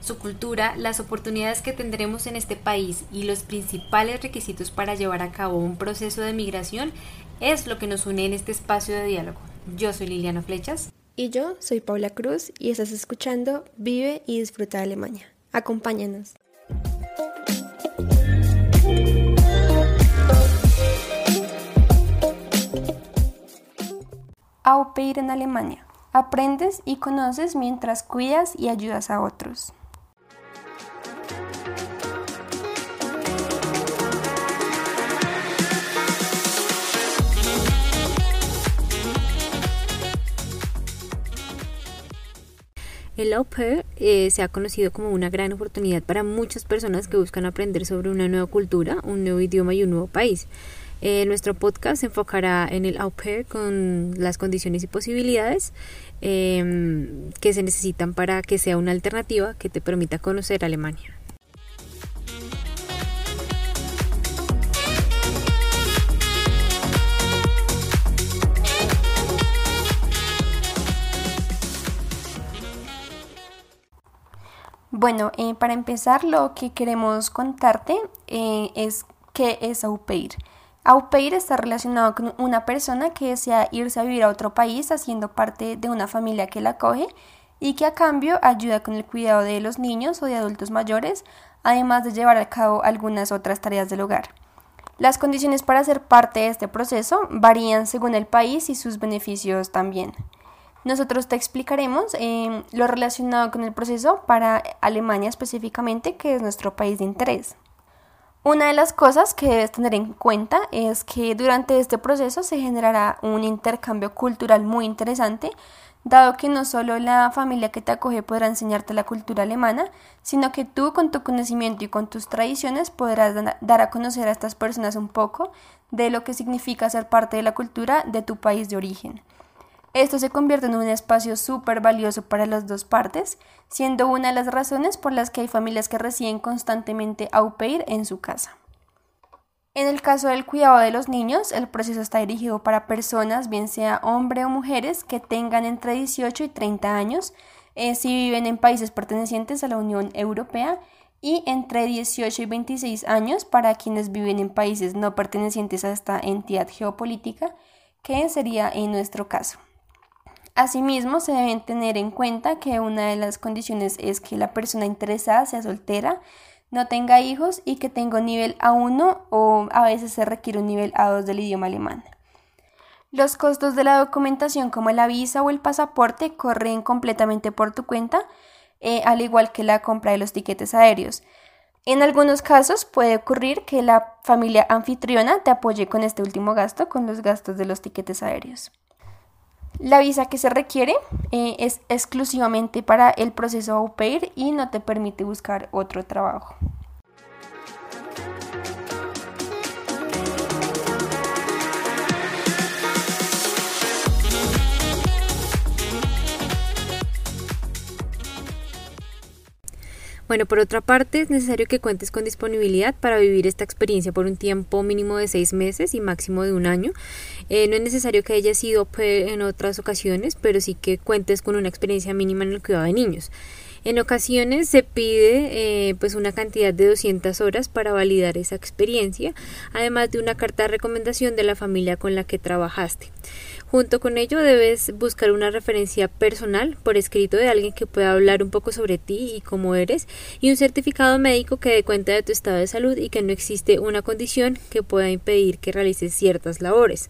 Su cultura, las oportunidades que tendremos en este país y los principales requisitos para llevar a cabo un proceso de migración es lo que nos une en este espacio de diálogo. Yo soy Liliana Flechas. Y yo soy Paula Cruz y estás escuchando Vive y Disfruta de Alemania. Acompáñanos. Au pair en Alemania. Aprendes y conoces mientras cuidas y ayudas a otros. El au pair eh, se ha conocido como una gran oportunidad para muchas personas que buscan aprender sobre una nueva cultura, un nuevo idioma y un nuevo país. Eh, nuestro podcast se enfocará en el au pair con las condiciones y posibilidades em, que se necesitan para que sea una alternativa que te permita conocer Alemania. Bueno, eh, para empezar lo que queremos contarte eh, es qué es au pair. Au pair está relacionado con una persona que desea irse a vivir a otro país haciendo parte de una familia que la acoge y que a cambio ayuda con el cuidado de los niños o de adultos mayores, además de llevar a cabo algunas otras tareas del hogar. Las condiciones para ser parte de este proceso varían según el país y sus beneficios también. Nosotros te explicaremos eh, lo relacionado con el proceso para Alemania específicamente, que es nuestro país de interés. Una de las cosas que debes tener en cuenta es que durante este proceso se generará un intercambio cultural muy interesante, dado que no solo la familia que te acoge podrá enseñarte la cultura alemana, sino que tú con tu conocimiento y con tus tradiciones podrás dar a conocer a estas personas un poco de lo que significa ser parte de la cultura de tu país de origen. Esto se convierte en un espacio súper valioso para las dos partes, siendo una de las razones por las que hay familias que reciben constantemente au pair en su casa. En el caso del cuidado de los niños, el proceso está dirigido para personas, bien sea hombre o mujeres, que tengan entre 18 y 30 años, eh, si viven en países pertenecientes a la Unión Europea, y entre 18 y 26 años para quienes viven en países no pertenecientes a esta entidad geopolítica, que sería en nuestro caso. Asimismo, se deben tener en cuenta que una de las condiciones es que la persona interesada sea soltera, no tenga hijos y que tenga un nivel A1 o a veces se requiere un nivel A2 del idioma alemán. Los costos de la documentación como la visa o el pasaporte corren completamente por tu cuenta, eh, al igual que la compra de los tiquetes aéreos. En algunos casos puede ocurrir que la familia anfitriona te apoye con este último gasto, con los gastos de los tiquetes aéreos. La visa que se requiere eh, es exclusivamente para el proceso au pair y no te permite buscar otro trabajo. Bueno, por otra parte, es necesario que cuentes con disponibilidad para vivir esta experiencia por un tiempo mínimo de seis meses y máximo de un año. Eh, no es necesario que haya sido en otras ocasiones, pero sí que cuentes con una experiencia mínima en el cuidado de niños. En ocasiones se pide eh, pues una cantidad de 200 horas para validar esa experiencia, además de una carta de recomendación de la familia con la que trabajaste. Junto con ello debes buscar una referencia personal por escrito de alguien que pueda hablar un poco sobre ti y cómo eres y un certificado médico que dé cuenta de tu estado de salud y que no existe una condición que pueda impedir que realices ciertas labores.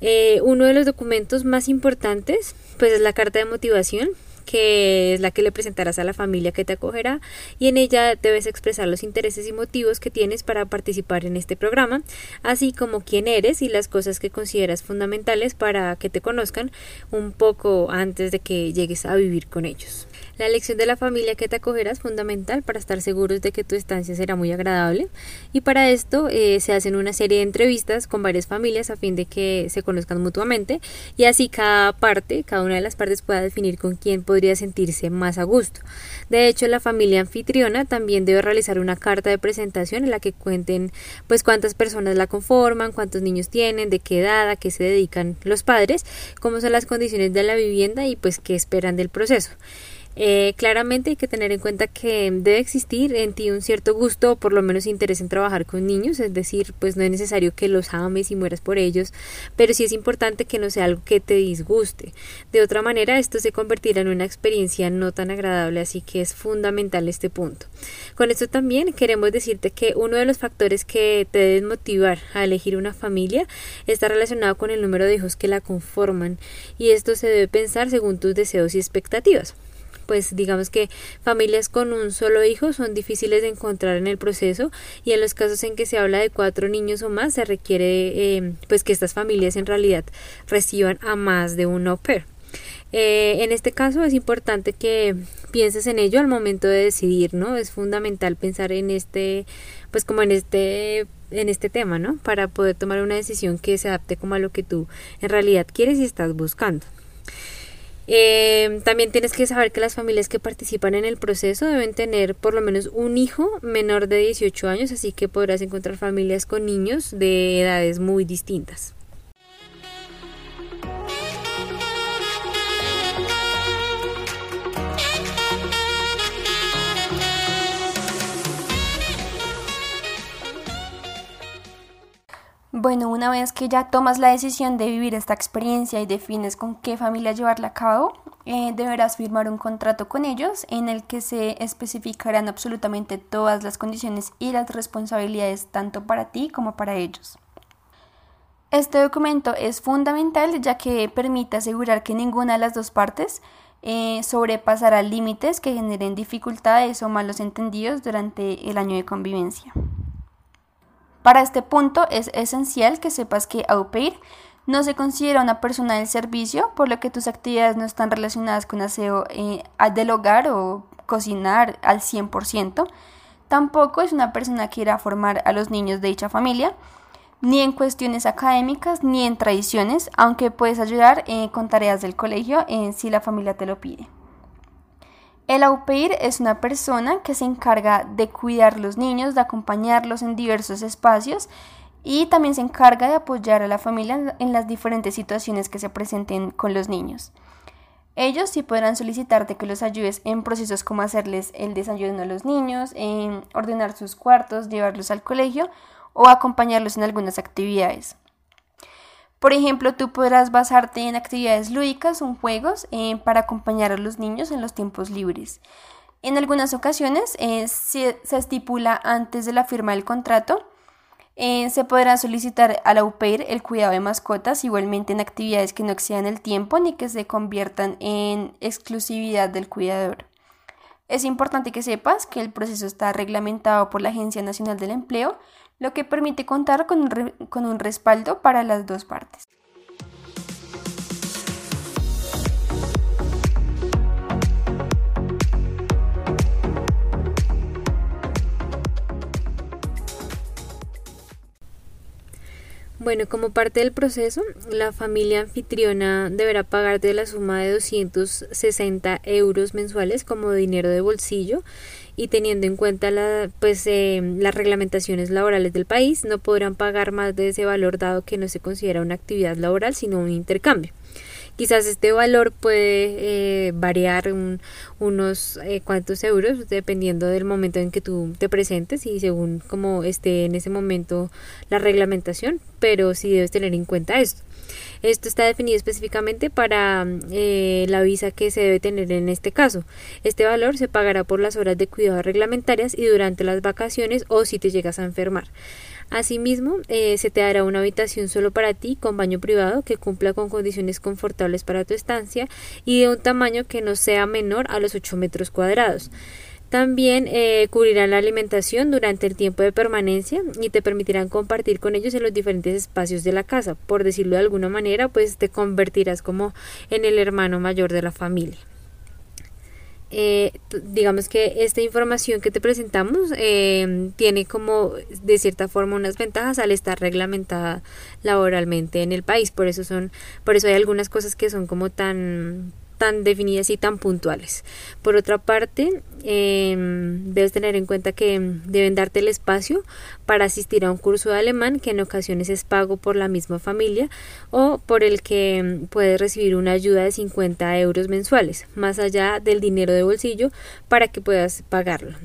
Eh, uno de los documentos más importantes pues es la carta de motivación que es la que le presentarás a la familia que te acogerá y en ella debes expresar los intereses y motivos que tienes para participar en este programa, así como quién eres y las cosas que consideras fundamentales para que te conozcan un poco antes de que llegues a vivir con ellos. La elección de la familia que te acogerá es fundamental para estar seguros de que tu estancia será muy agradable y para esto eh, se hacen una serie de entrevistas con varias familias a fin de que se conozcan mutuamente y así cada parte, cada una de las partes pueda definir con quién podría sentirse más a gusto. De hecho, la familia anfitriona también debe realizar una carta de presentación en la que cuenten pues cuántas personas la conforman, cuántos niños tienen, de qué edad, a qué se dedican los padres, cómo son las condiciones de la vivienda y pues qué esperan del proceso. Eh, claramente hay que tener en cuenta que debe existir en ti un cierto gusto o por lo menos interés en trabajar con niños, es decir, pues no es necesario que los ames y mueras por ellos, pero sí es importante que no sea algo que te disguste. De otra manera, esto se convertirá en una experiencia no tan agradable, así que es fundamental este punto. Con esto también queremos decirte que uno de los factores que te deben motivar a elegir una familia está relacionado con el número de hijos que la conforman y esto se debe pensar según tus deseos y expectativas pues digamos que familias con un solo hijo son difíciles de encontrar en el proceso y en los casos en que se habla de cuatro niños o más se requiere eh, pues que estas familias en realidad reciban a más de un au. Eh, en este caso es importante que pienses en ello al momento de decidir, ¿no? Es fundamental pensar en este, pues como en este, en este tema, ¿no? Para poder tomar una decisión que se adapte como a lo que tú en realidad quieres y estás buscando. Eh, también tienes que saber que las familias que participan en el proceso deben tener por lo menos un hijo menor de 18 años, así que podrás encontrar familias con niños de edades muy distintas. Bueno, una vez que ya tomas la decisión de vivir esta experiencia y defines con qué familia llevarla a cabo, eh, deberás firmar un contrato con ellos en el que se especificarán absolutamente todas las condiciones y las responsabilidades tanto para ti como para ellos. Este documento es fundamental ya que permite asegurar que ninguna de las dos partes eh, sobrepasará límites que generen dificultades o malos entendidos durante el año de convivencia. Para este punto es esencial que sepas que au pair no se considera una persona del servicio, por lo que tus actividades no están relacionadas con aseo eh, del hogar o cocinar al 100%. Tampoco es una persona que irá a formar a los niños de dicha familia, ni en cuestiones académicas ni en tradiciones, aunque puedes ayudar eh, con tareas del colegio eh, si la familia te lo pide. El au pair es una persona que se encarga de cuidar los niños, de acompañarlos en diversos espacios y también se encarga de apoyar a la familia en las diferentes situaciones que se presenten con los niños. Ellos sí podrán solicitarte que los ayudes en procesos como hacerles el desayuno a los niños, en ordenar sus cuartos, llevarlos al colegio o acompañarlos en algunas actividades. Por ejemplo, tú podrás basarte en actividades lúdicas o juegos eh, para acompañar a los niños en los tiempos libres. En algunas ocasiones eh, se, estipula antes de la firma del contrato, eh, se podrá solicitar al au pair el cuidado de mascotas, igualmente en actividades que no excedan el tiempo ni que se conviertan en exclusividad del cuidador. Es importante que sepas que el proceso está reglamentado por la Agencia Nacional del Empleo, lo que permite contar con un, con un respaldo para las dos partes. Bueno, como parte del proceso, la familia anfitriona deberá pagar de la suma de 260 euros mensuales como dinero de bolsillo y teniendo en cuenta la, pues, eh, las reglamentaciones laborales del país, no podrán pagar más de ese valor dado que no se considera una actividad laboral sino un intercambio. Quizás este valor puede eh, variar unos eh, cuantos euros dependiendo del momento en que tú te presentes y según como esté en ese momento la reglamentación, pero sí debes tener en cuenta esto. Esto está definido específicamente para eh, la visa que se debe tener en este caso. Este valor se pagará por las horas de cuidado reglamentarias y durante las vacaciones o si te llegas a enfermar. Asimismo, eh, se te dará una habitación solo para ti con baño privado que cumpla con condiciones confortables para tu estancia y de un tamaño que no sea menor a los 8 metros cuadrados. También eh, cubrirán la alimentación durante el tiempo de permanencia y te permitirán compartir con ellos en los diferentes espacios de la casa. Por decirlo de alguna manera, pues te convertirás como en el hermano mayor de la familia. Eh, digamos que esta información que te presentamos eh, tiene como de cierta forma unas ventajas al estar reglamentada laboralmente en el país. Por eso son por eso hay algunas cosas que son como tan tan definidas y tan puntuales. Por otra parte, em, debes tener en cuenta que deben darte el espacio para asistir a un curso de alemán que en ocasiones es pago por la misma familia o por el que puedes recibir una ayuda de 50 euros mensuales, más allá del dinero de bolsillo para que puedas pagarlo.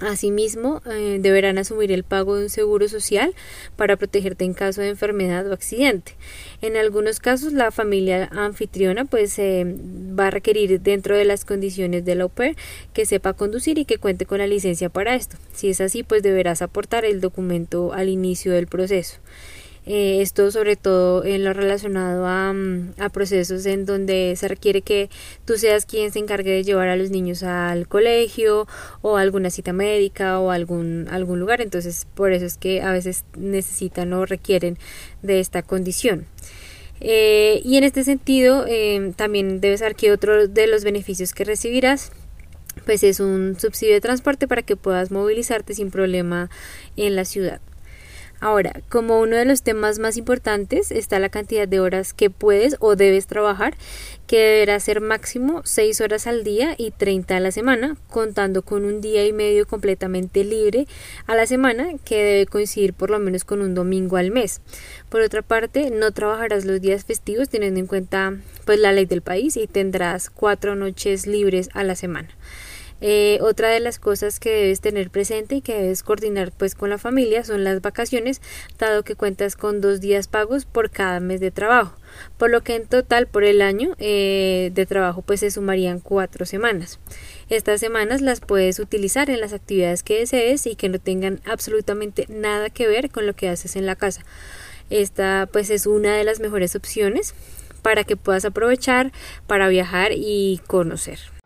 Asimismo, eh, deberán asumir el pago de un seguro social para protegerte en caso de enfermedad o accidente. En algunos casos, la familia anfitriona pues eh, va a requerir dentro de las condiciones del au pair que sepa conducir y que cuente con la licencia para esto. Si es así, pues deberás aportar el documento al inicio del proceso. Eh, esto sobre todo en lo relacionado mm, a, procesos en donde se requiere que tú seas quien se encargue de llevar a los niños al colegio o a alguna cita médica o algún, algún lugar. Entonces, por eso es que a veces necesitan o requieren de esta condición. Eh, y en este sentido, eh, también debes saber que otro de los beneficios que recibirás pues es un subsidio de transporte para que puedas movilizarte sin problema en la ciudad. Ahora, como uno de los temas más importantes está la cantidad de horas que puedes o debes trabajar, que deberá ser máximo 6 horas al día y 30 a la semana, contando con un día y medio completamente libre a la semana, que debe coincidir por lo menos con un domingo al mes. Por otra parte, no trabajarás los días festivos teniendo en cuenta pues la ley del país y tendrás cuatro noches libres a la semana. Eh, otra de las cosas que debes tener presente y que debes coordinar pues con la familia son las vacaciones, dado que cuentas con dos días pagos por cada mes de trabajo, por lo que en total por el año eh, de trabajo pues se sumarían cuatro semanas. Estas semanas las puedes utilizar en las actividades que desees y que no tengan absolutamente nada que ver con lo que haces en la casa. Esta pues es una de las mejores opciones para que puedas aprovechar para viajar y conocer.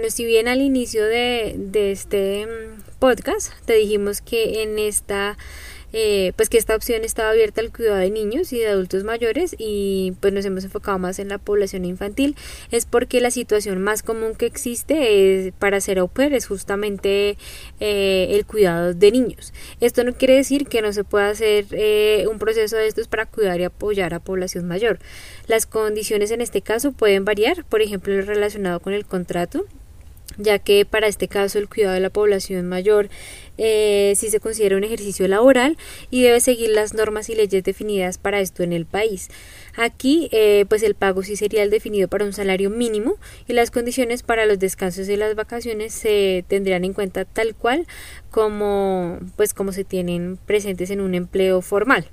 Bueno, si bien al inicio de, de este mm, podcast te dijimos que en esta eh, pues que esta opción estaba abierta al cuidado de niños y de adultos mayores y pues nos hemos enfocado más en la población infantil es porque la situación más común que existe es, para ser au es justamente eh, el cuidado de niños. Esto no quiere decir que no se pueda hacer eh, un proceso de estos para cuidar y apoyar a población mayor. Las condiciones en este caso pueden variar por ejemplo relacionado con el contrato ya que para este caso el cuidado de la población mayor eh, sí se considera un ejercicio laboral y debe seguir las normas y leyes definidas para esto en el país. Aquí, eh, pues el pago sí sería el definido para un salario mínimo y las condiciones para los descansos y las vacaciones se tendrían en cuenta tal cual como, pues como se tienen presentes en un empleo formal.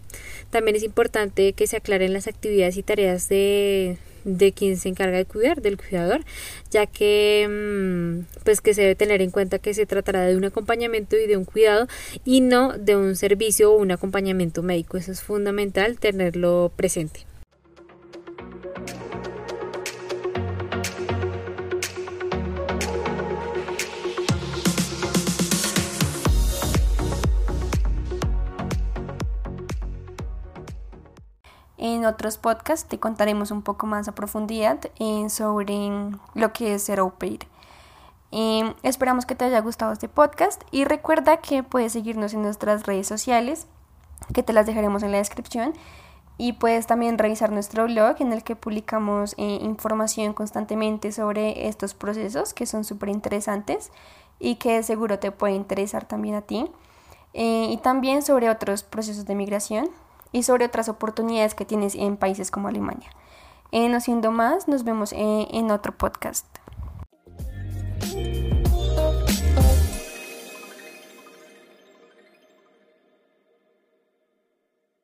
También es importante que se aclaren las actividades y tareas de de quien se encarga de cuidar, del cuidador, ya que mm, pues que se debe tener en cuenta que se tratará de un acompañamiento y de un cuidado y no de un servicio o un acompañamiento médico. Eso es fundamental tenerlo presente. En otros podcasts te contaremos un poco más a profundidad eh, sobre lo que es ser au pair. Eh, esperamos que te haya gustado este podcast y recuerda que puedes seguirnos en nuestras redes sociales, que te las dejaremos en la descripción. Y puedes también revisar nuestro blog en el que publicamos eh, información constantemente sobre estos procesos que son súper interesantes y que seguro te puede interesar también a ti. y también sobre otros procesos de migración y sobre otras oportunidades que tienes en países como Alemania. Eh, no siendo más, nos vemos en otro podcast.